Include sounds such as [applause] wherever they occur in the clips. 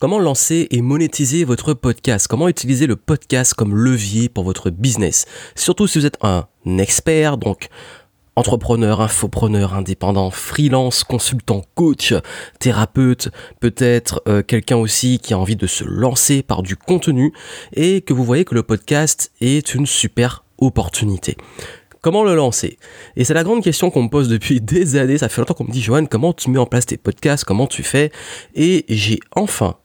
Comment lancer et monétiser votre podcast? Comment utiliser le podcast comme levier pour votre business? Surtout si vous êtes un expert, donc entrepreneur, infopreneur, indépendant, freelance, consultant, coach, thérapeute, peut-être euh, quelqu'un aussi qui a envie de se lancer par du contenu et que vous voyez que le podcast est une super opportunité. Comment le lancer? Et c'est la grande question qu'on me pose depuis des années. Ça fait longtemps qu'on me dit, Johan, comment tu mets en place tes podcasts? Comment tu fais? Et j'ai enfin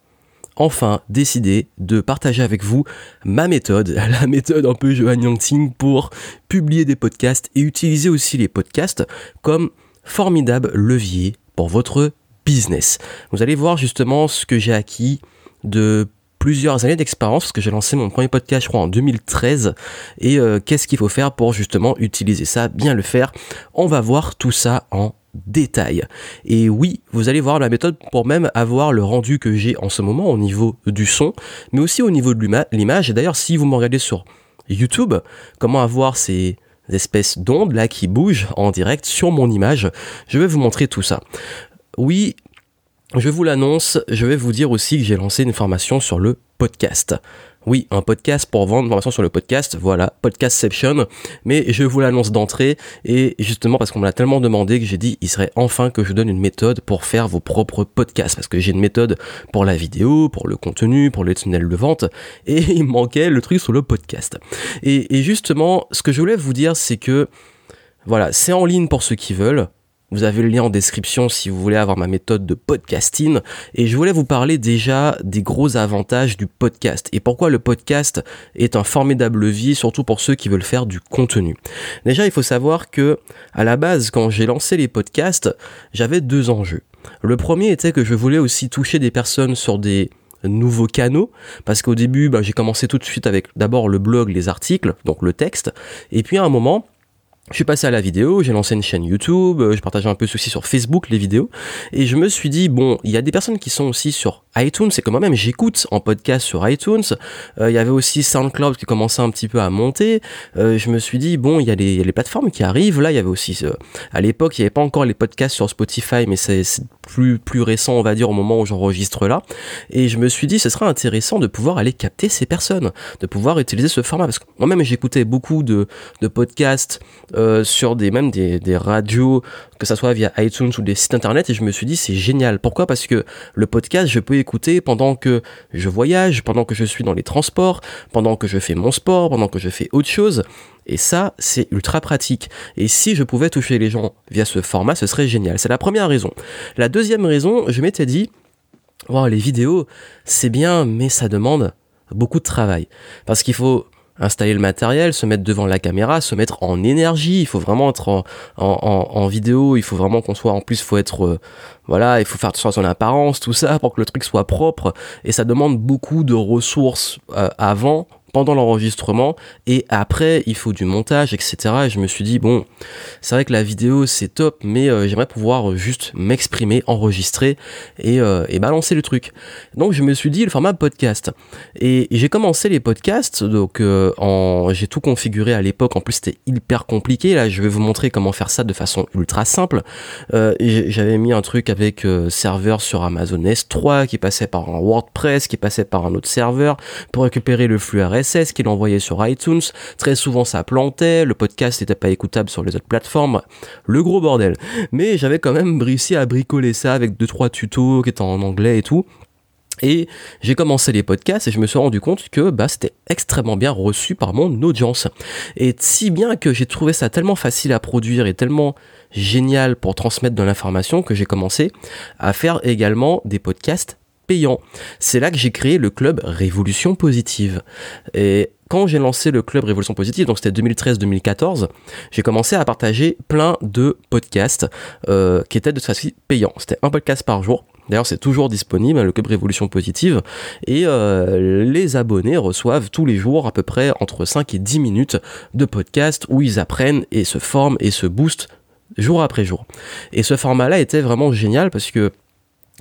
enfin décidé de partager avec vous ma méthode, [laughs] la méthode un peu Johan Yangting pour publier des podcasts et utiliser aussi les podcasts comme formidable levier pour votre business. Vous allez voir justement ce que j'ai acquis de plusieurs années d'expérience parce que j'ai lancé mon premier podcast je crois en 2013 et euh, qu'est-ce qu'il faut faire pour justement utiliser ça, bien le faire? On va voir tout ça en détail. Et oui, vous allez voir la méthode pour même avoir le rendu que j'ai en ce moment au niveau du son, mais aussi au niveau de l'image. Et d'ailleurs, si vous me regardez sur YouTube, comment avoir ces espèces d'ondes là qui bougent en direct sur mon image, je vais vous montrer tout ça. Oui, je vous l'annonce, je vais vous dire aussi que j'ai lancé une formation sur le podcast. Oui, un podcast pour vendre formation sur le podcast, voilà, podcastception, mais je vous l'annonce d'entrée, et justement parce qu'on me l'a tellement demandé que j'ai dit, il serait enfin que je donne une méthode pour faire vos propres podcasts, parce que j'ai une méthode pour la vidéo, pour le contenu, pour les tunnels de vente, et [laughs] il manquait le truc sur le podcast. Et, et justement, ce que je voulais vous dire, c'est que, voilà, c'est en ligne pour ceux qui veulent, vous avez le lien en description si vous voulez avoir ma méthode de podcasting. Et je voulais vous parler déjà des gros avantages du podcast et pourquoi le podcast est un formidable levier, surtout pour ceux qui veulent faire du contenu. Déjà, il faut savoir que à la base, quand j'ai lancé les podcasts, j'avais deux enjeux. Le premier était que je voulais aussi toucher des personnes sur des nouveaux canaux parce qu'au début bah, j'ai commencé tout de suite avec d'abord le blog les articles donc le texte et puis à un moment je suis passé à la vidéo, j'ai lancé une chaîne YouTube, euh, je partageais un peu ceci sur Facebook, les vidéos, et je me suis dit, bon, il y a des personnes qui sont aussi sur iTunes, c'est que moi-même j'écoute en podcast sur iTunes, euh, il y avait aussi SoundCloud qui commençait un petit peu à monter, euh, je me suis dit, bon, il y, a les, plateformes qui arrivent, là il y avait aussi, à l'époque il n'y avait pas encore les podcasts sur Spotify, mais c'est plus, récent, on va dire, au moment où j'enregistre là, et je me suis dit, ce serait intéressant de pouvoir aller capter ces personnes, de pouvoir utiliser ce format, parce que moi-même j'écoutais beaucoup de, podcasts, euh, sur des, radios, que ça soit via iTunes ou des sites internet, et je me suis dit c'est génial. Pourquoi? Parce que le podcast, je peux écouter pendant que je voyage, pendant que je suis dans les transports, pendant que je fais mon sport, pendant que je fais autre chose. Et ça, c'est ultra pratique. Et si je pouvais toucher les gens via ce format, ce serait génial. C'est la première raison. La deuxième raison, je m'étais dit, wow, les vidéos, c'est bien, mais ça demande beaucoup de travail. Parce qu'il faut installer le matériel, se mettre devant la caméra, se mettre en énergie. Il faut vraiment être en, en, en vidéo. Il faut vraiment qu'on soit. En plus, faut être euh, voilà, il faut faire attention son apparence, tout ça pour que le truc soit propre. Et ça demande beaucoup de ressources euh, avant pendant l'enregistrement et après il faut du montage etc et je me suis dit bon c'est vrai que la vidéo c'est top mais euh, j'aimerais pouvoir juste m'exprimer enregistrer et, euh, et, balancer le truc. Donc je me suis dit le format podcast. Et, j'ai commencé les podcasts donc euh, en j'ai tout configuré à l'époque. En plus c'était hyper compliqué. Là je vais vous montrer comment faire ça de façon ultra simple. J'avais mis un truc avec serveur sur Amazon S3 qui passait par un WordPress qui passait par un autre serveur pour récupérer le flux RS RSS qu'il envoyait sur iTunes. Très souvent, ça plantait. Le podcast n'était pas écoutable sur les autres plateformes. Le gros bordel. Mais j'avais quand même réussi à bricoler ça avec deux trois tutos qui étaient en anglais et tout. Et j'ai commencé les podcasts et je me suis rendu compte que bah, c'était extrêmement bien reçu par mon audience. Et si bien que j'ai trouvé ça tellement facile à produire et tellement génial pour transmettre de l'information que j'ai commencé à faire également des podcasts payant. C'est là que j'ai créé le club Révolution Positive. Et quand j'ai lancé le club Révolution Positive, donc c'était 2013-2014, j'ai commencé à partager plein de podcasts euh, qui étaient de toute façon payants. C'était un podcast par jour. D'ailleurs, c'est toujours disponible, le club Révolution Positive. Et euh, les abonnés reçoivent tous les jours à peu près entre 5 et 10 minutes de podcast où ils apprennent et se forment et se boostent jour après jour. Et ce format-là était vraiment génial parce que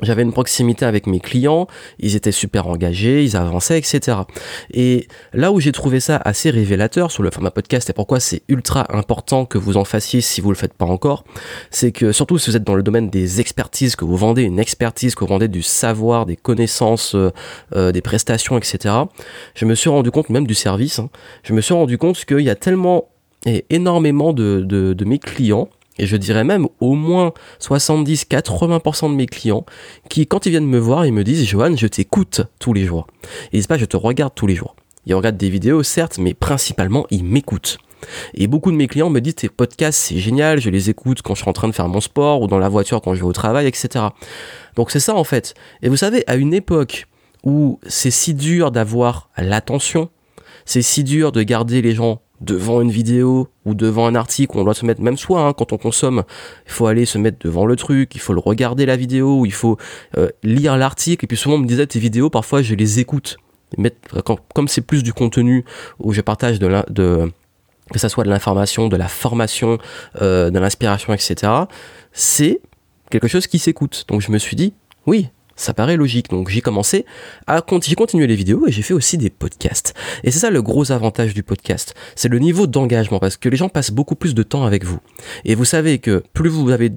j'avais une proximité avec mes clients, ils étaient super engagés, ils avançaient, etc. Et là où j'ai trouvé ça assez révélateur sur le format podcast et pourquoi c'est ultra important que vous en fassiez si vous le faites pas encore, c'est que surtout si vous êtes dans le domaine des expertises, que vous vendez une expertise, que vous vendez du savoir, des connaissances, euh, euh, des prestations, etc. Je me suis rendu compte, même du service, hein, je me suis rendu compte qu'il y a tellement et énormément de, de, de mes clients et je dirais même au moins 70-80% de mes clients qui, quand ils viennent me voir, ils me disent Johan, je t'écoute tous les jours. Ils disent pas je te regarde tous les jours. Ils regardent des vidéos, certes, mais principalement, ils m'écoutent. Et beaucoup de mes clients me disent tes podcasts, c'est génial, je les écoute quand je suis en train de faire mon sport ou dans la voiture quand je vais au travail, etc. Donc c'est ça en fait. Et vous savez, à une époque où c'est si dur d'avoir l'attention, c'est si dur de garder les gens devant une vidéo ou devant un article, on doit se mettre même soi hein, quand on consomme, il faut aller se mettre devant le truc, il faut le regarder la vidéo, il faut euh, lire l'article et puis souvent on me disait tes vidéos parfois je les écoute. comme c'est plus du contenu où je partage de que ça soit de l'information, de la formation, euh, de l'inspiration, etc. C'est quelque chose qui s'écoute. Donc je me suis dit oui, ça paraît logique. Donc j'ai commencé à j'ai continué les vidéos et j'ai fait aussi des podcasts. Et c'est ça le gros avantage du podcast. C'est le niveau d'engagement parce que les gens passent beaucoup plus de temps avec vous. Et vous savez que plus vous avez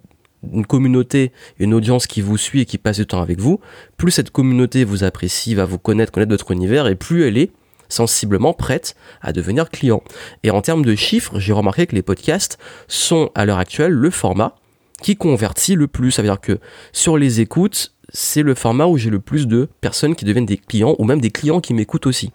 une communauté, une audience qui vous suit et qui passe du temps avec vous, plus cette communauté vous apprécie, va vous connaître, connaître votre univers et plus elle est sensiblement prête à devenir client. Et en termes de chiffres, j'ai remarqué que les podcasts sont à l'heure actuelle le format qui convertit le plus. Ça veut dire que sur les écoutes, c'est le format où j'ai le plus de personnes qui deviennent des clients ou même des clients qui m'écoutent aussi.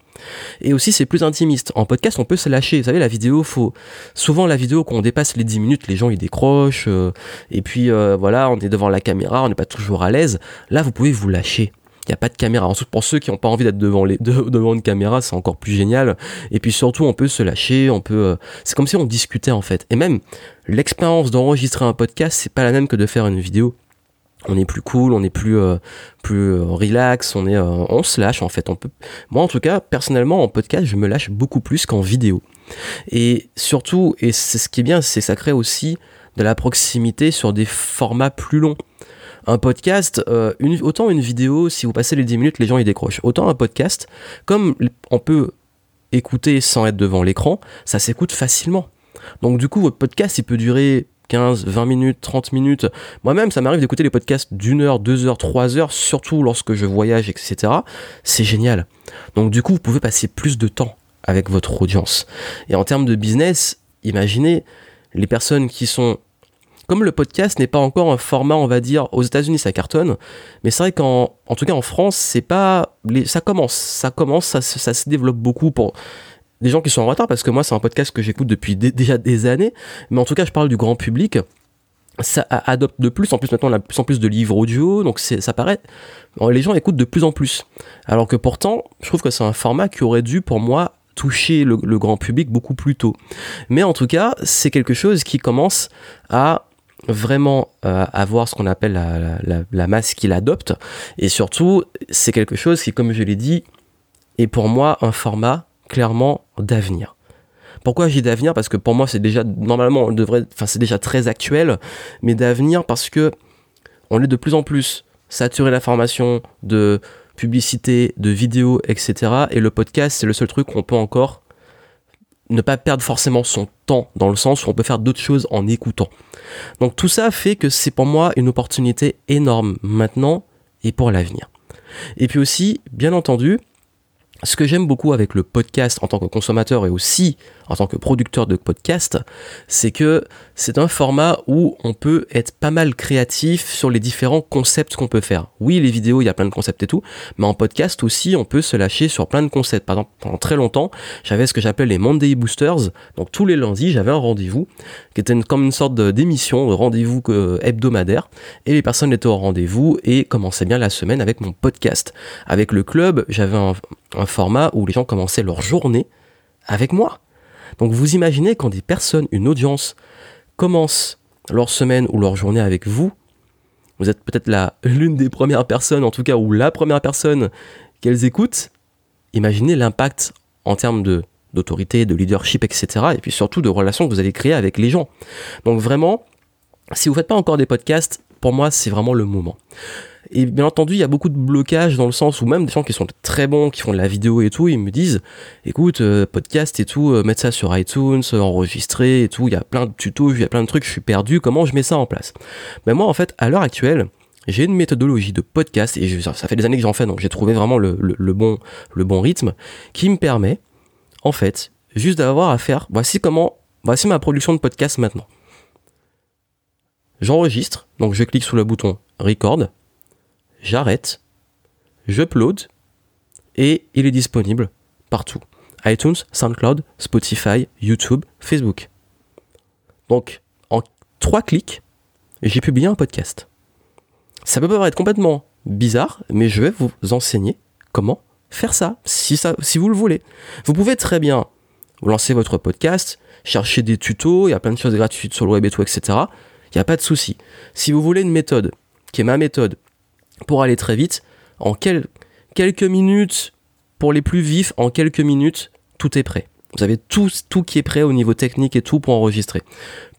Et aussi, c'est plus intimiste. En podcast, on peut se lâcher. Vous savez, la vidéo, faut souvent la vidéo quand on dépasse les 10 minutes, les gens ils décrochent. Euh, et puis euh, voilà, on est devant la caméra, on n'est pas toujours à l'aise. Là, vous pouvez vous lâcher. Il n'y a pas de caméra. Ensuite, pour ceux qui n'ont pas envie d'être devant, les, [laughs] devant une caméra, c'est encore plus génial. Et puis surtout, on peut se lâcher, on peut. Euh, c'est comme si on discutait en fait. Et même l'expérience d'enregistrer un podcast, c'est pas la même que de faire une vidéo on est plus cool, on est plus euh, euh, relax, on est euh, on se lâche en fait. Moi en tout cas personnellement en podcast je me lâche beaucoup plus qu'en vidéo. Et surtout et c'est ce qui est bien c'est ça crée aussi de la proximité sur des formats plus longs. Un podcast, autant une vidéo, si vous passez les 10 minutes, les gens y décrochent. Autant un podcast, comme on peut écouter sans être devant l'écran, ça s'écoute facilement. Donc du coup, votre podcast, il peut durer 15, 20 minutes, 30 minutes. Moi-même, ça m'arrive d'écouter les podcasts d'une heure, deux heures, trois heures, surtout lorsque je voyage, etc. C'est génial. Donc du coup, vous pouvez passer plus de temps avec votre audience. Et en termes de business, imaginez les personnes qui sont comme le podcast n'est pas encore un format, on va dire, aux États-Unis ça cartonne, mais c'est vrai qu'en en tout cas en France, c'est pas ça commence, ça commence, ça, ça se développe beaucoup pour des gens qui sont en retard parce que moi c'est un podcast que j'écoute depuis déjà des années, mais en tout cas je parle du grand public. Ça adopte de plus en plus maintenant on a de plus en plus de livres audio, donc ça paraît les gens écoutent de plus en plus. Alors que pourtant, je trouve que c'est un format qui aurait dû pour moi toucher le, grand public beaucoup plus tôt. Mais en tout cas, c'est quelque chose qui commence à vraiment euh, avoir ce qu'on appelle la, la, la masse qu'il adopte. Et surtout, c'est quelque chose qui, comme je l'ai dit, est pour moi un format clairement d'avenir. Pourquoi j'ai d'avenir? Parce que pour moi, c'est déjà, normalement, on devrait, enfin, c'est déjà très actuel, mais d'avenir parce que on est de plus en plus saturé d'informations, de publicité, de vidéos, etc. Et le podcast, c'est le seul truc où on peut encore ne pas perdre forcément son temps, dans le sens où on peut faire d'autres choses en écoutant. Donc tout ça fait que c'est pour moi une opportunité énorme maintenant et pour l'avenir. Et puis aussi, bien entendu, ce que j'aime beaucoup avec le podcast en tant que consommateur et aussi en tant que producteur de podcast, c'est que c'est un format où on peut être pas mal créatif sur les différents concepts qu'on peut faire. Oui, les vidéos, il y a plein de concepts et tout, mais en podcast aussi, on peut se lâcher sur plein de concepts. Par exemple, pendant très longtemps, j'avais ce que j'appelais les Monday Boosters. Donc tous les lundis, j'avais un rendez-vous qui était comme une sorte d'émission, de rendez-vous hebdomadaire, et les personnes étaient au rendez-vous et commençaient bien la semaine avec mon podcast. Avec le club, j'avais un format où les gens commençaient leur journée avec moi. Donc vous imaginez quand des personnes, une audience, commence leur semaine ou leur journée avec vous, vous êtes peut-être [laughs] l'une des premières personnes, en tout cas, ou la première personne qu'elles écoutent, imaginez l'impact en termes d'autorité, de leadership, etc. Et puis surtout de relations que vous allez créer avec les gens. Donc vraiment, si vous ne faites pas encore des podcasts, pour moi, c'est vraiment le moment. Et bien entendu, il y a beaucoup de blocages dans le sens où même des gens qui sont très bons, qui font de la vidéo et tout, ils me disent, écoute, euh, podcast et tout, euh, mettre ça sur iTunes, euh, enregistrer et tout, il y a plein de tutos, il y a plein de trucs, je suis perdu, comment je mets ça en place? Mais moi, en fait, à l'heure actuelle, j'ai une méthodologie de podcast et ça fait des années que j'en fais, donc j'ai trouvé vraiment le, bon, le bon rythme qui me permet, en fait, juste d'avoir à faire, voici comment, voici ma production de podcast maintenant. J'enregistre, donc je clique sur le bouton record, j'arrête, j'upload et il est disponible partout. iTunes, SoundCloud, Spotify, YouTube, Facebook. Donc en trois clics, j'ai publié un podcast. Ça peut paraître complètement bizarre, mais je vais vous enseigner comment faire ça, si, ça, si vous le voulez. Vous pouvez très bien lancer votre podcast, chercher des tutos, il y a plein de choses gratuites sur le web et tout, etc. Il n'y a pas de souci. Si vous voulez une méthode, qui est ma méthode, pour aller très vite, en quelques minutes, pour les plus vifs, en quelques minutes, tout est prêt. Vous avez tout, tout qui est prêt au niveau technique et tout pour enregistrer.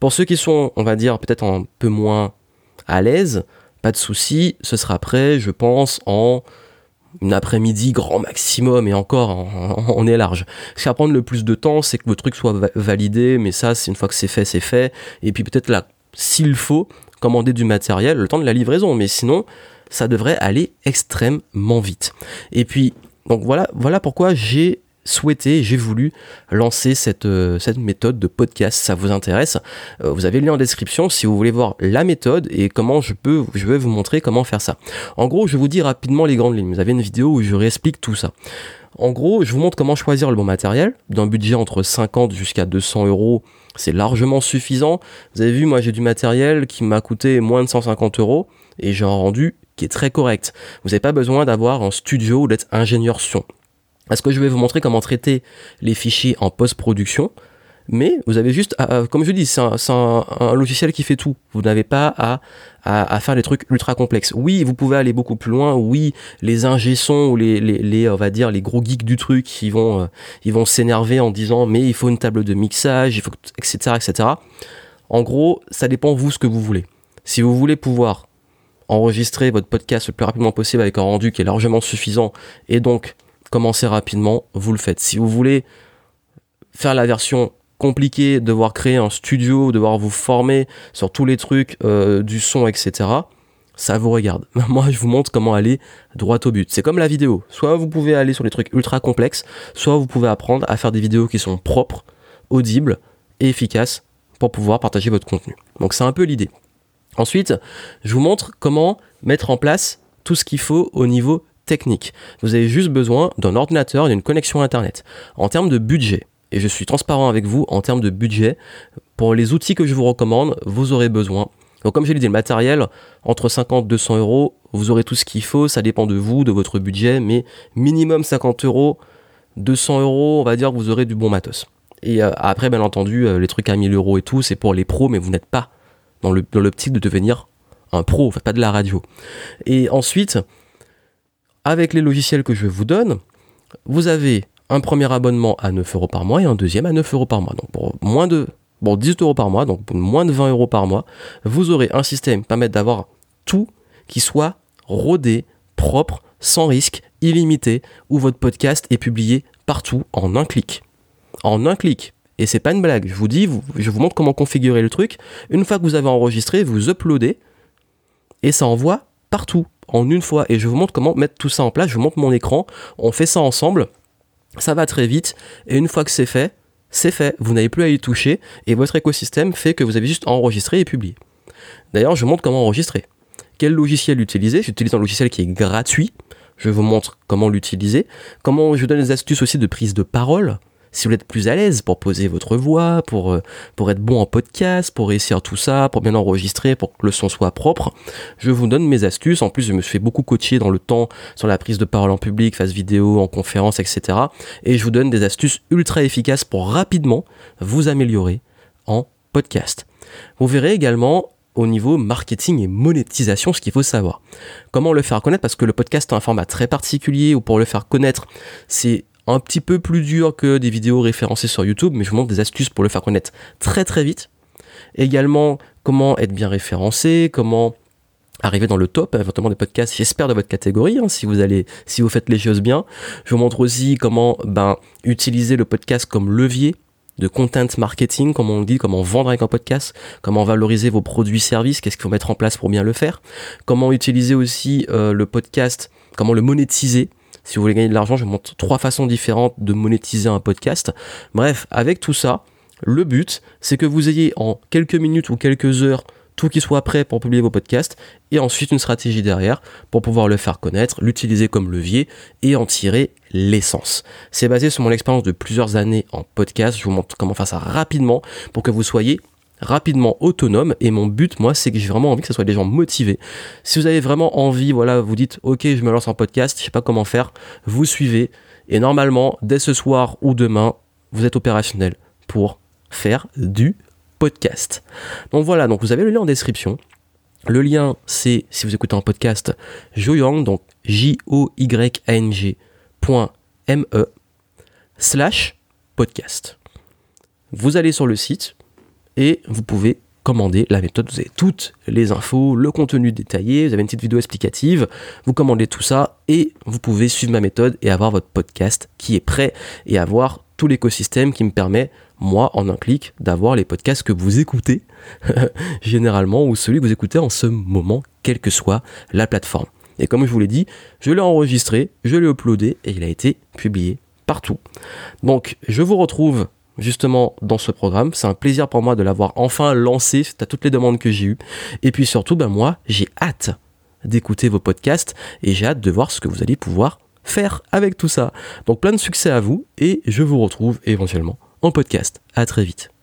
Pour ceux qui sont, on va dire, peut-être un peu moins à l'aise, pas de souci, ce sera prêt, je pense, en une après-midi grand maximum et encore on est large. Ce qui va prendre le plus de temps, c'est que votre truc soit validé, mais ça, c'est une fois que c'est fait, c'est fait. Et puis peut-être là, s'il faut, commander du matériel, le temps de la livraison. Mais sinon, ça devrait aller extrêmement vite. Et puis, donc voilà, voilà pourquoi j'ai souhaité, j'ai voulu lancer cette, euh, cette méthode de podcast. Ça vous intéresse euh, Vous avez le lien en description si vous voulez voir la méthode et comment je peux, je vais vous montrer comment faire ça. En gros, je vous dis rapidement les grandes lignes. Vous avez une vidéo où je réexplique tout ça. En gros, je vous montre comment choisir le bon matériel. D'un budget entre 50 jusqu'à 200 euros, c'est largement suffisant. Vous avez vu, moi j'ai du matériel qui m'a coûté moins de 150 euros et j'ai rendu qui est très correct. Vous n'avez pas besoin d'avoir un studio ou d'être ingénieur son. Est-ce que je vais vous montrer comment traiter les fichiers en post-production mais vous avez juste, comme je dis, c'est un, logiciel qui fait tout. Vous n'avez pas à, à, faire des trucs ultra complexes. Oui, vous pouvez aller beaucoup plus loin. Oui, les ingé ou les, les, on va dire, les gros geeks du truc, ils vont, euh, ils vont s'énerver en disant, mais il faut une table de mixage, il faut, etc., etc. En gros, ça dépend vous ce que vous voulez. Si vous voulez pouvoir enregistrer votre podcast le plus rapidement possible avec un rendu qui est largement suffisant et donc commencer rapidement, vous le faites. Si vous voulez faire la version compliquée, devoir créer un studio, devoir vous former sur tous les trucs euh, du son, etc., ça vous regarde. [laughs] Moi, je vous montre comment aller droit au but. C'est comme la vidéo. Soit vous pouvez aller sur les trucs ultra complexes, soit vous pouvez apprendre à faire des vidéos qui sont propres, audibles et efficaces pour pouvoir partager votre contenu. Donc c'est un peu l'idée. Ensuite, je vous montre comment mettre en place tout ce qu'il faut au niveau technique. Vous avez juste besoin d'un ordinateur et d'une connexion Internet. En termes de budget, et je suis transparent avec vous en termes de budget, pour les outils que je vous recommande, vous aurez besoin. Donc comme j'ai dit, le matériel, entre 50 et 200 euros, vous aurez tout ce qu'il faut, ça dépend de vous, de votre budget, mais minimum 50 euros, 200 euros, on va dire que vous aurez du bon matos. Et euh, après, bien entendu, euh, les trucs à 1000 euros et tout, c'est pour les pros, mais vous n'êtes pas dans l'optique de devenir un pro, pas de la radio. Et ensuite, avec les logiciels que je vous donne, vous avez un premier abonnement à 9 euros par mois et un deuxième à 9 euros par mois. Donc pour moins de bon 18 euros par mois, donc moins de 20 euros par mois, vous aurez un système qui permet d'avoir tout qui soit rodé, propre, sans risque, illimité, où votre podcast est publié partout en un clic. En un clic. Et c'est pas une blague. Je vous dis, je vous montre comment configurer le truc. Une fois que vous avez enregistré, vous uploadez et ça envoie partout en une fois. Et je vous montre comment mettre tout ça en place. Je vous montre mon écran. On fait ça ensemble. Ça va très vite. Et une fois que c'est fait, c'est fait. Vous n'avez plus à y toucher. Et votre écosystème fait que vous avez juste enregistré et publié. D'ailleurs, je vous montre comment enregistrer. Quel logiciel utiliser? J'utilise un logiciel qui est gratuit. Je vous montre comment l'utiliser. Comment je vous donne des astuces aussi de prise de parole si vous êtes plus à l'aise pour poser votre voix, pour, euh, pour être bon en podcast, pour réussir tout ça, pour bien enregistrer, pour que le son soit propre, je vous donne mes astuces. En plus, je me suis fait beaucoup coacher dans le temps sur la prise de parole en public, face vidéo, en conférence, etc. Et je vous donne des astuces ultra efficaces pour rapidement vous améliorer en podcast. Vous verrez également au niveau marketing et monétisation, ce qu'il faut savoir. Comment le faire connaître? Parce que le podcast est un format très particulier, ou pour le faire connaître, c'est un petit peu plus dur que des vidéos référencées sur YouTube, mais je vous montre des astuces pour le faire connaître très très vite. Également, comment être bien référencé, comment arriver dans le top éventuellement des podcasts j'espère de votre catégorie hein, si vous allez si vous faites les choses bien je vous montre aussi comment ben utiliser le podcast comme levier de content marketing, comme on dit, comment vendre avec un podcast, comment valoriser vos produits services, qu'est-ce qu'il faut mettre en place pour bien le faire, comment utiliser aussi euh, le podcast, comment le monétiser. Si vous voulez gagner de l'argent, je vous montre trois façons différentes de monétiser un podcast. Bref, avec tout ça, le but, c'est que vous ayez en quelques minutes ou quelques heures tout qui soit prêt pour publier vos podcasts, et ensuite une stratégie derrière pour pouvoir le faire connaître, l'utiliser comme levier et en tirer l'essence. C'est basé sur mon expérience de plusieurs années en podcast, je vous montre comment faire ça rapidement pour que vous soyez rapidement autonome et mon but moi c'est que j'ai vraiment envie que ce soit des gens motivés si vous avez vraiment envie voilà vous dites ok je me lance en podcast je sais pas comment faire vous suivez et normalement dès ce soir ou demain vous êtes opérationnel pour faire du podcast. Donc voilà, donc vous avez le lien en description. Le lien, c'est, si vous écoutez un podcast, Joyang, donc J-O-Y-A-N-G.me slash podcast. Vous allez sur le site et vous pouvez commander la méthode. Vous avez toutes les infos, le contenu détaillé, vous avez une petite vidéo explicative, vous commandez tout ça et vous pouvez suivre ma méthode et avoir votre podcast qui est prêt et avoir tout l'écosystème qui me permet moi, en un clic, d'avoir les podcasts que vous écoutez [laughs] généralement ou celui que vous écoutez en ce moment, quelle que soit la plateforme. Et comme je vous l'ai dit, je l'ai enregistré, je l'ai uploadé et il a été publié partout. Donc, je vous retrouve justement dans ce programme. C'est un plaisir pour moi de l'avoir enfin lancé à toutes les demandes que j'ai eues. Et puis surtout, ben moi, j'ai hâte d'écouter vos podcasts et j'ai hâte de voir ce que vous allez pouvoir faire avec tout ça. Donc plein de succès à vous et je vous retrouve éventuellement en podcast. À très vite.